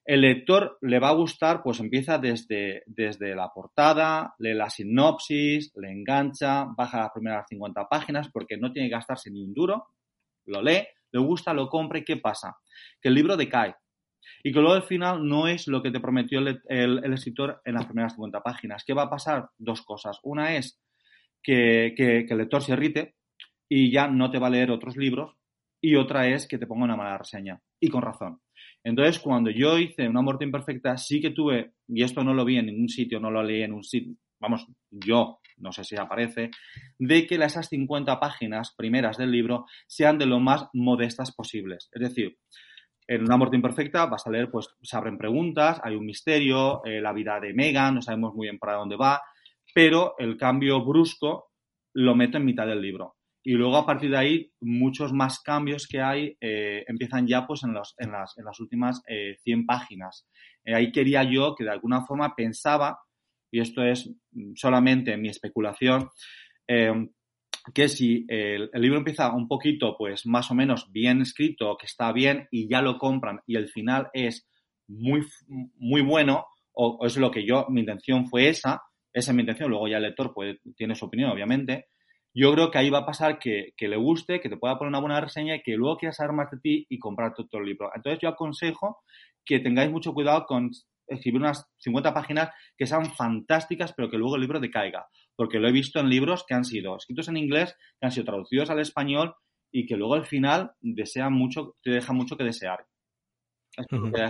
El lector le va a gustar, pues empieza desde, desde la portada, lee la sinopsis, le engancha, baja las primeras 50 páginas porque no tiene que gastarse ni un duro, lo lee, le gusta, lo compra y ¿qué pasa? Que el libro decae y que luego al final no es lo que te prometió el, el, escritor en las primeras 50 páginas. ¿Qué va a pasar? Dos cosas. Una es que, que, que, el lector se irrite y ya no te va a leer otros libros y otra es que te ponga una mala reseña y con razón. Entonces, cuando yo hice Una muerte imperfecta, sí que tuve, y esto no lo vi en ningún sitio, no lo leí en un sitio, vamos, yo, no sé si aparece, de que esas 50 páginas primeras del libro sean de lo más modestas posibles. Es decir, en Una muerte imperfecta vas a leer, pues se abren preguntas, hay un misterio, eh, la vida de Megan, no sabemos muy bien para dónde va, pero el cambio brusco lo meto en mitad del libro. Y luego a partir de ahí, muchos más cambios que hay eh, empiezan ya pues en, los, en, las, en las últimas eh, 100 páginas. Eh, ahí quería yo que de alguna forma pensaba, y esto es solamente mi especulación, eh, que si el, libro empieza un poquito, pues más o menos bien escrito, que está bien y ya lo compran y el final es muy, muy bueno, o, es lo que yo, mi intención fue esa, esa es mi intención, luego ya el lector tiene su opinión, obviamente, yo creo que ahí va a pasar que, le guste, que te pueda poner una buena reseña y que luego quiera saber más de ti y comprar todo el libro. Entonces yo aconsejo que tengáis mucho cuidado con escribir unas 50 páginas que sean fantásticas, pero que luego el libro decaiga. Porque lo he visto en libros que han sido escritos en inglés, que han sido traducidos al español y que luego al final desean mucho, te deja mucho que desear.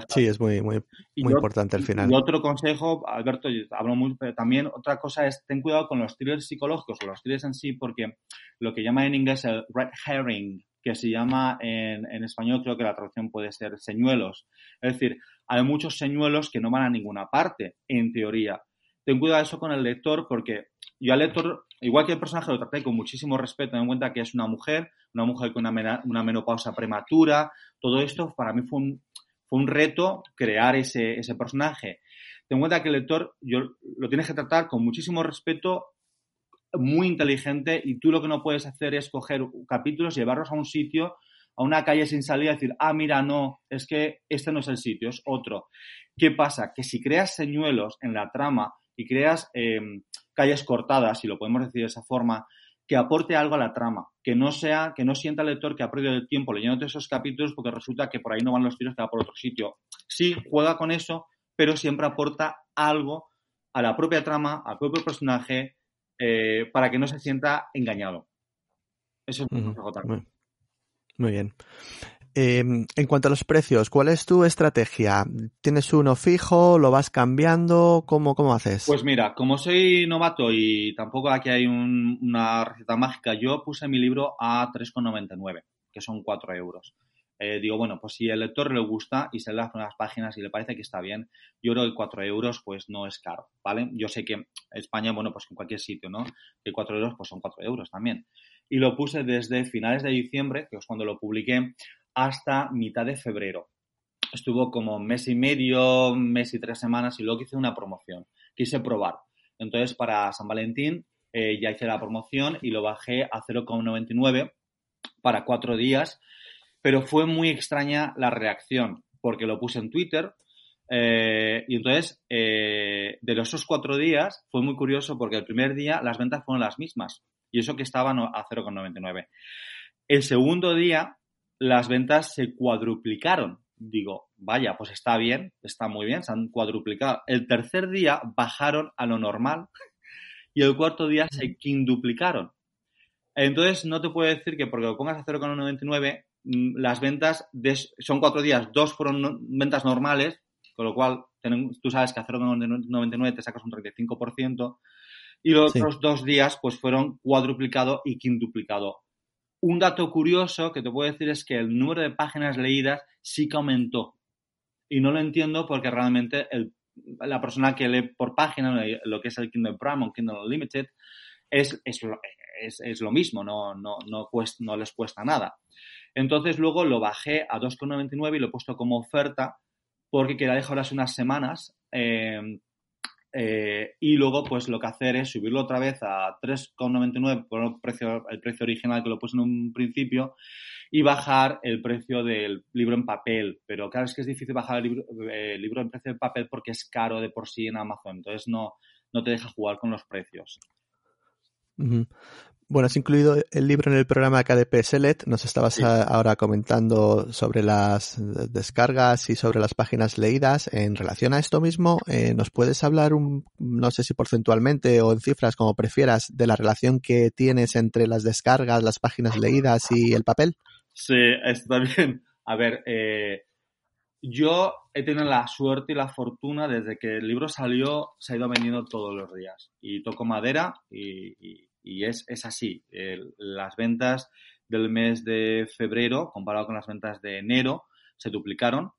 Sí, es muy, muy, muy yo, importante al final. Y otro consejo, Alberto, hablo muy, pero también otra cosa es ten cuidado con los thrillers psicológicos o los thrillers en sí, porque lo que llaman en inglés el red herring, que se llama en, en español, creo que la traducción puede ser señuelos. Es decir, hay muchos señuelos que no van a ninguna parte, en teoría. Ten cuidado eso con el lector, porque yo al lector, igual que el personaje lo traté con muchísimo respeto, ten en cuenta que es una mujer, una mujer con una, una menopausa prematura, todo esto para mí fue un, un reto crear ese, ese personaje. Ten en cuenta que el lector yo, lo tienes que tratar con muchísimo respeto, muy inteligente, y tú lo que no puedes hacer es coger capítulos, llevarlos a un sitio a una calle sin salida y decir, ah, mira, no, es que este no es el sitio, es otro. ¿Qué pasa? Que si creas señuelos en la trama y creas em, calles cortadas, si lo podemos decir de esa forma, que aporte algo a la trama, que no sea, que no sienta el lector que ha perdido el tiempo leyendo esos capítulos porque resulta que por ahí no van los tiros, que va por otro sitio. Sí, juega con eso, pero siempre aporta algo a la propia trama, al propio personaje, eh, para que no se sienta engañado. Eso es muy, muy bien. Em, en cuanto a los precios, ¿cuál es tu estrategia? ¿Tienes uno fijo? ¿Lo vas cambiando? ¿Cómo, cómo haces? Pues mira, como soy novato y tampoco aquí hay una receta mágica, yo puse mi libro a 3,99, que son 4 euros. Eh, digo, bueno, pues si el lector le gusta y se lee las primeras páginas y le parece que está bien, yo creo que 4 euros pues no es caro, ¿vale? Yo sé que España, bueno, pues en cualquier sitio, ¿no? Que 4 euros pues son 4 euros también. Y lo puse desde finales de diciembre, que es cuando lo publiqué, hasta mitad de febrero. Estuvo como mes y medio, mes y tres semanas y luego hice una promoción. Quise probar. Entonces, para San Valentín eh, ya hice la promoción y lo bajé a 0,99 para cuatro días, pero fue muy extraña la reacción porque lo puse en Twitter eh, y entonces eh, de esos cuatro días fue muy curioso porque el primer día las ventas fueron las mismas y eso que estaban a 0,99. El segundo día las ventas se cuadruplicaron. Digo, vaya, pues está bien, está muy bien, se han cuadruplicado. El tercer día bajaron a lo normal y el cuarto día se quinduplicaron. Entonces, no te puedo decir que porque lo pongas a 0,99, mm, las ventas son cuatro días, dos fueron ventas normales, con lo cual tú sabes que a 0,99 te sacas un 35%, y los otros dos días pues fueron cuadruplicado y quintuplicado. Un dato curioso que te puedo decir es que el número de páginas leídas sí que aumentó. Y no lo entiendo porque realmente la persona que lee por página, lo que es el Kindle Prime o Kindle Unlimited, es, es, lo mismo, no, no, no, les cuesta nada. Entonces luego lo bajé a 2,99 y lo he puesto como oferta porque quería dejar unas semanas eh, eh, y luego, pues lo que hacer es subirlo otra vez a 3,99 por el precio, el precio original que lo puse en un principio y bajar el precio del libro en papel. Pero claro, es que es difícil bajar el libro, eh, libro en precio de papel porque es caro de por sí en Amazon. Entonces no, no te deja jugar con los precios. Bueno, has incluido el libro en el programa KDP Select. Nos estabas ahora comentando sobre las descargas y sobre las páginas leídas. En relación a esto mismo, eh, ¿nos puedes hablar, un, no sé si porcentualmente o en cifras, como prefieras, de la relación que tienes entre las descargas, las páginas leídas y el papel? Sí, está bien. A ver, eh, yo he tenido la suerte y la fortuna desde que el libro salió, se ha ido vendiendo todos los días. Y toco madera y y es, es así. las ventas del mes de febrero, comparado con las ventas de enero, se duplicaron.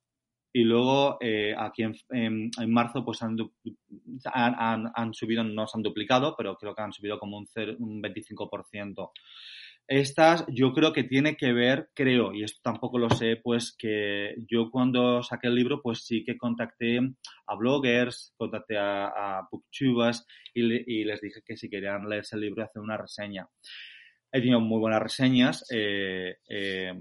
Y luego eh, aquí en, en, marzo pues han, han, han, subido, no se han duplicado, pero creo que han subido como un, un 25%. Estas yo creo que tiene que ver, creo, y esto tampoco lo sé, pues que yo cuando saqué el libro, pues sí que contacté a bloggers, contacté a, a booktubers y, les dije que si querían leerse el libro y hacer una reseña. He tenido muy buenas reseñas eh, eh,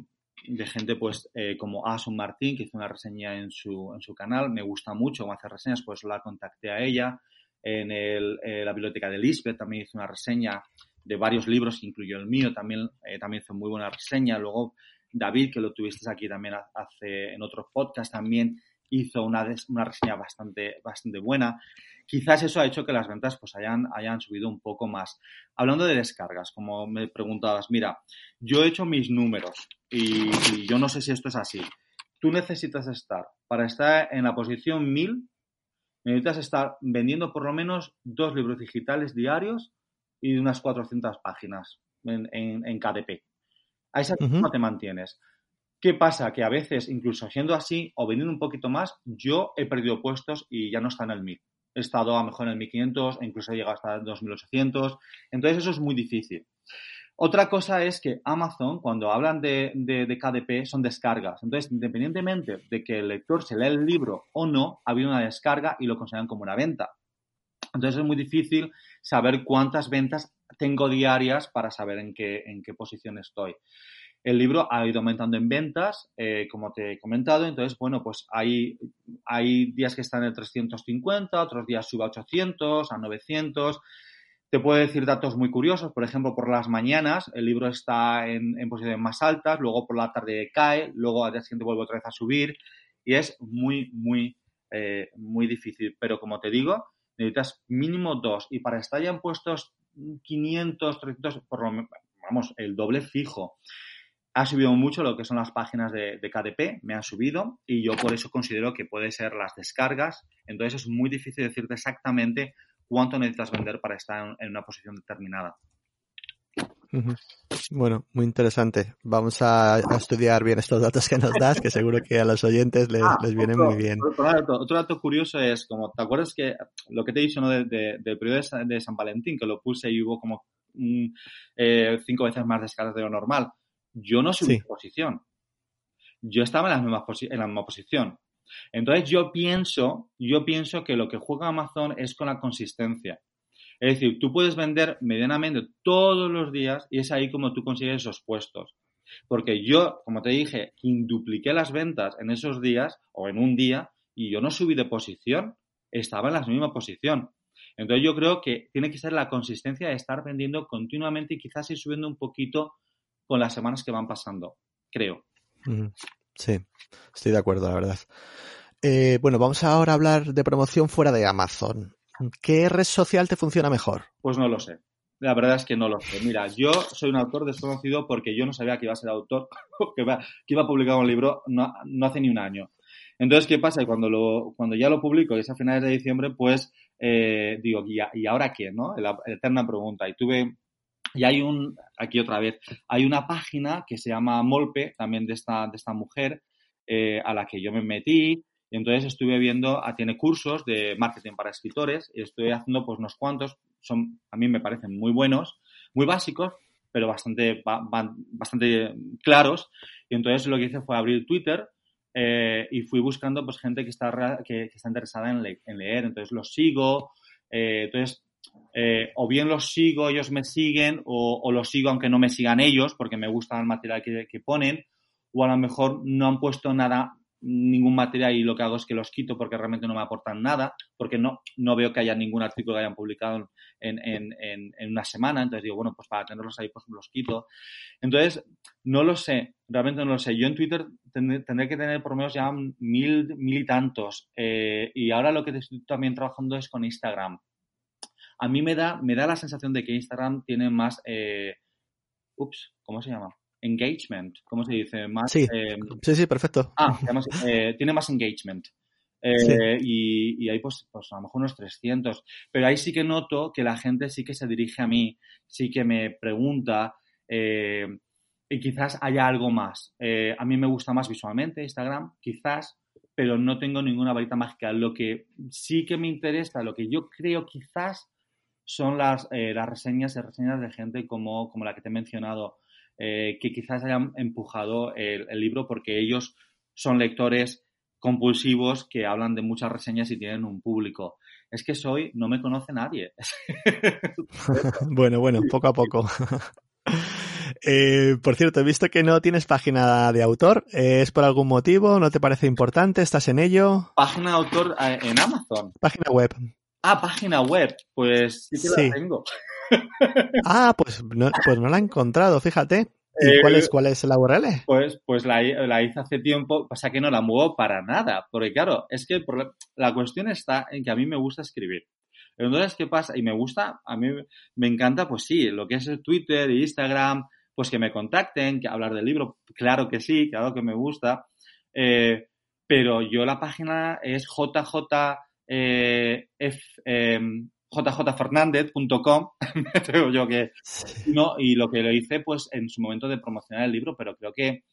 de gente pues eh, como Asun Martín, que hizo una reseña en su, en su canal. Me gusta mucho cómo hace reseñas, pues la contacté a ella. En el, la biblioteca de Lisbeth también hizo una reseña de varios libros, incluyó el mío, también, eh, también hizo muy buena reseña. Luego David, que lo tuviste aquí también hace en otros podcasts, también hizo una, una reseña bastante, bastante buena. Quizás eso ha hecho que las ventas pues hayan, hayan subido un poco más. Hablando de descargas, como me preguntabas, mira, yo he hecho mis números y, y yo no sé si esto es así. Tú necesitas estar, para estar en la posición 1000, necesitas estar vendiendo por lo menos dos libros digitales diarios y de unas 400 páginas en, en, KDP. A esa uh te mantienes. ¿Qué pasa? Que a veces, incluso siendo así o vendiendo un poquito más, yo he perdido puestos y ya no está en el 1000. He estado a lo mejor en el 1500, incluso he llegado hasta el 2800. Entonces, eso es muy difícil. Otra cosa es que Amazon, cuando hablan de, de, de, KDP, son descargas. Entonces, independientemente de que el lector se lea el libro o no, ha habido una descarga y lo consideran como una venta. Entonces, es muy difícil saber cuántas ventas tengo diarias para saber en qué, en qué posición estoy. el libro ha ido aumentando en ventas, eh, como te he comentado. Entonces, bueno, pues hay, hay días que están en el 350, otros días sube a 800, a 900. Te puedo decir datos muy curiosos. Por ejemplo, por las mañanas el libro está en, en posiciones más altas, luego por la tarde cae, luego al día siguiente vuelve otra vez a subir. Y es muy, muy, eh, muy difícil. Pero como te digo, necesitas mínimo dos. Y para estar ya en puestos 500, 300, por lo menos, vamos, el doble fijo ha subido mucho lo que son las páginas de, KDP, me han subido y yo por eso considero que puede ser las descargas. Entonces es muy difícil decirte exactamente cuánto necesitas vender para estar en, una posición determinada. Bueno, muy interesante. Vamos a, estudiar bien estos datos que nos das, que seguro que a los oyentes les, ah, viene muy bien. Otro, dato, curioso es, como, ¿te acuerdas que lo que te he dicho ¿no? del periodo de San, Valentín, que lo puse y hubo como eh, cinco veces más descargas de lo normal? yo no subí posición. Yo estaba en la, misma en la misma posición. Entonces yo pienso, yo pienso que lo que juega Amazon es con la consistencia. Es decir, tú puedes vender medianamente todos los días y es ahí como tú consigues esos puestos. Porque yo, como te dije, dupliqué las ventas en esos días o en un día y yo no subí de posición, estaba en la misma posición. Entonces yo creo que tiene que ser la consistencia de estar vendiendo continuamente y quizás ir subiendo un poquito con las semanas que van pasando, creo. Sí, estoy de acuerdo, la verdad. Eh, bueno, vamos ahora a hablar de promoción fuera de Amazon. ¿Qué red social te funciona mejor? Pues no lo sé. La verdad es que no lo sé. Mira, yo soy un autor desconocido porque yo no sabía que iba a ser autor, que iba, que a publicar un libro no, hace ni un año. Entonces, ¿qué pasa? Cuando, cuando ya lo publico, y es a finales de diciembre, pues eh, digo, ¿y, ahora qué? ¿no? La eterna pregunta. Y tuve y hay un, aquí otra vez, hay una página que se llama Molpe, también de esta, de esta mujer, eh, a la que yo me metí. Y entonces estuve viendo, ah, tiene cursos de marketing para escritores y estoy haciendo pues unos cuantos, son, a mí me parecen muy buenos, muy básicos, pero bastante, bastante claros. Y entonces lo que hice fue abrir Twitter eh, y fui buscando pues gente que está, que, está interesada en, leer. Entonces los sigo. Eh, entonces eh, o bien los sigo, ellos me siguen, o, los sigo aunque no me sigan ellos, porque me gusta el material que, ponen, o a lo mejor no han puesto nada, ningún material y lo que hago es que los quito porque realmente no me aportan nada, porque no, no veo que haya ningún artículo que hayan publicado en, en, en, una semana, entonces digo, bueno, pues para tenerlos ahí, pues los quito. Entonces, no lo sé, realmente no lo sé. Yo en Twitter tendré, que tener por lo menos ya mil, mil y tantos, eh, y ahora lo que estoy también trabajando es con Instagram a mí me da, me da la sensación de que Instagram tiene más, eh, ups, ¿cómo se llama? Engagement, ¿cómo se dice? Más, sí, eh, sí, sí, perfecto. Ah, eh, tiene más engagement. Eh, y, y, hay pues, pues a lo mejor unos 300. Pero ahí sí que noto que la gente sí que se dirige a mí, sí que me pregunta y quizás haya algo más. a mí me gusta más visualmente Instagram, quizás, pero no tengo ninguna varita mágica. Lo que sí que me interesa, lo que yo creo quizás son las, eh, las reseñas y reseñas de gente como, como, la que te he mencionado, eh, que quizás hayan empujado el, libro porque ellos son lectores compulsivos que hablan de muchas reseñas y tienen un público. Es que soy, no me conoce nadie. bueno, bueno, poco a poco. Eh, por cierto, he visto que no tienes página de autor. ¿Es por algún motivo? ¿No te parece importante? ¿Estás en ello? Página de autor en Amazon. Página web. Ah, página web. Pues sí que la tengo. ah, pues no, pues no la he encontrado, fíjate. ¿Y eh, cuál, es, cuál es la URL? Pues, pues la, hice hace tiempo, pasa que no la muevo para nada, porque claro, es que la cuestión está en que a mí me gusta escribir. Entonces, ¿qué pasa? Y me gusta, a mí me encanta, pues sí, lo que es el Twitter, Instagram, pues que me contacten, que hablar del libro, claro que sí, claro que me gusta, eh, pero yo la página es jj eh, em, jjfernandez.com, yo que, no, y lo que lo hice pues en su momento de promocionar el libro, pero creo que,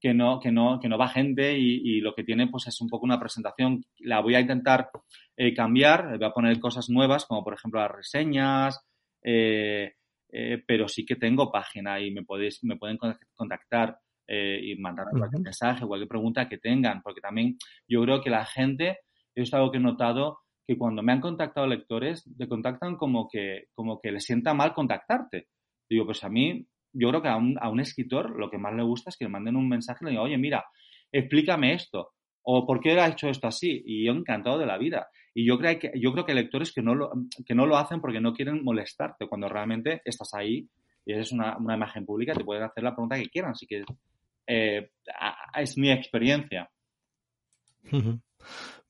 que no, que no, que no va gente y, lo que tiene pues es un poco una presentación. La voy a intentar eh, cambiar, voy a poner cosas nuevas, como por ejemplo las reseñas, eh, eh, pero sí que tengo página y me podéis, me pueden contactar y mandar cualquier mensaje, cualquier pregunta que tengan, porque también yo creo que la gente es algo que he notado que cuando me han contactado lectores, te contactan como que, como que les sienta mal contactarte. Digo, pues a mí yo creo que a un, a un escritor lo que más le gusta es que le manden un mensaje y le digan, oye, mira, explícame esto. O por qué ha hecho esto así. Y yo encantado de la vida. Y yo creo que, yo creo que hay lectores que no, lo, que no lo hacen porque no quieren molestarte cuando realmente estás ahí y eres una, una imagen pública, te pueden hacer la pregunta que quieran. Así que eh, es mi experiencia.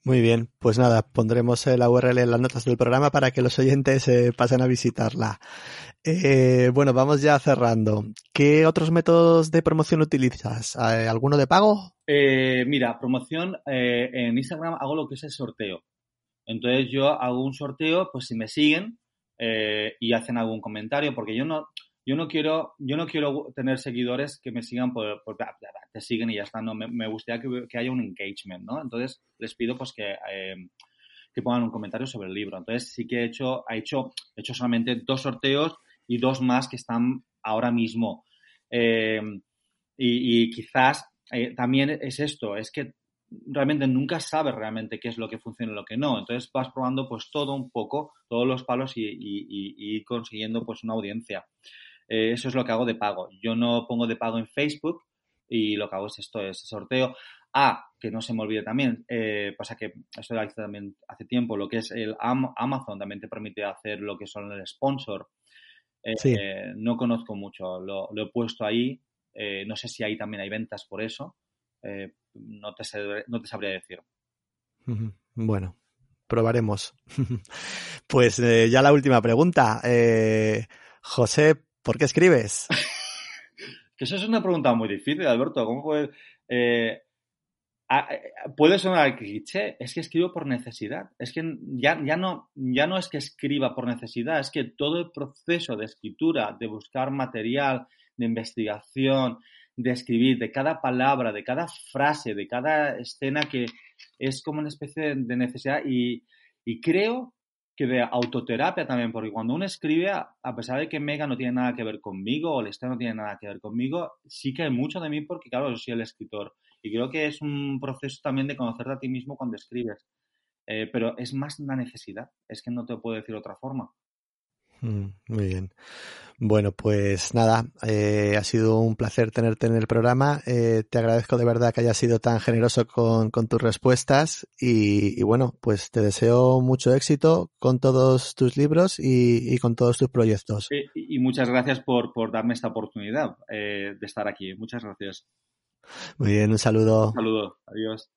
Muy bien, pues nada, pondremos la URL en las notas del programa para que los oyentes eh, pasen a visitarla. Eh, bueno, vamos ya cerrando. ¿Qué otros métodos de promoción utilizas? Eh, ¿Alguno de pago? Eh, mira, promoción eh, en Instagram hago lo que es el sorteo. Entonces yo hago un sorteo, pues si me siguen eh, y hacen algún comentario, porque yo no, yo no quiero, yo no quiero tener seguidores que me sigan por, te siguen y ya está. No, me, gustaría que, que, haya un engagement, ¿no? Entonces les pido pues que, eh, que pongan un comentario sobre el libro. Entonces sí que he hecho, he hecho, he hecho solamente dos sorteos y dos más que están ahora mismo. Eh, y, y, quizás eh, también es esto, es que realmente nunca sabes realmente qué es lo que funciona y lo que no. Entonces vas probando pues todo un poco, todos los palos y, y, y consiguiendo pues una audiencia. Eh, eso es lo que hago de pago. Yo no pongo de pago en Facebook y lo que hago es esto, es sorteo. Ah, que no se me olvide también, eh, pasa que esto lo hice también hace tiempo, lo que es el Amazon también te permite hacer lo que son el sponsor. Eh, sí. no conozco mucho, lo, lo he puesto ahí, no sé si ahí también hay ventas por eso, no, te no te sabría decir. Bueno, probaremos. pues ya la última pregunta. José, ¿Por qué escribes? que eso es una pregunta muy difícil, Alberto. ¿Cómo puede, eh, a, puede sonar cliché? Es que escribo por necesidad. Es que ya, ya, no, ya no es que escriba por necesidad, es que todo el proceso de escritura, de buscar material, de investigación, de escribir, de cada palabra, de cada frase, de cada escena que es como una especie de necesidad y, y creo que de autoterapia también, porque cuando uno escribe, a pesar de que Mega no tiene nada que ver conmigo o el no tiene nada que ver conmigo, sí que hay mucho de mí porque, claro, yo soy el escritor. Y creo que es un proceso también de conocerte a ti mismo cuando escribes. Eh, pero es más una necesidad, es que no te puedo decir otra forma. Mm, muy bien. Bueno, pues nada, eh, ha sido un placer tenerte en el programa. Eh, te agradezco de verdad que hayas sido tan generoso con, con tus respuestas y, y, bueno, pues te deseo mucho éxito con todos tus libros y, y con todos tus proyectos. Y, y muchas gracias por, por, darme esta oportunidad eh, de estar aquí. Muchas gracias. Muy bien, un saludo. Un saludo. Adiós.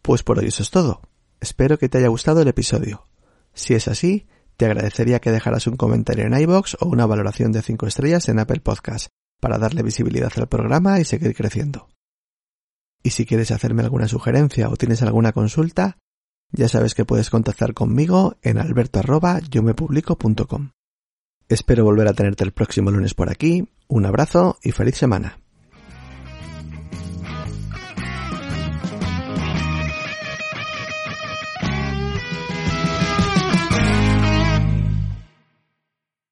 Pues por hoy eso es todo. Espero que te haya gustado el episodio. Si es así, te agradecería que dejaras un comentario en iBox o una valoración de 5 estrellas en Apple Podcast para darle visibilidad al programa y seguir creciendo. Y si quieres hacerme alguna sugerencia o tienes alguna consulta, ya sabes que puedes contactar conmigo en alberto@yomepublico.com. Espero volver a tenerte el próximo lunes por aquí. Un abrazo y feliz semana.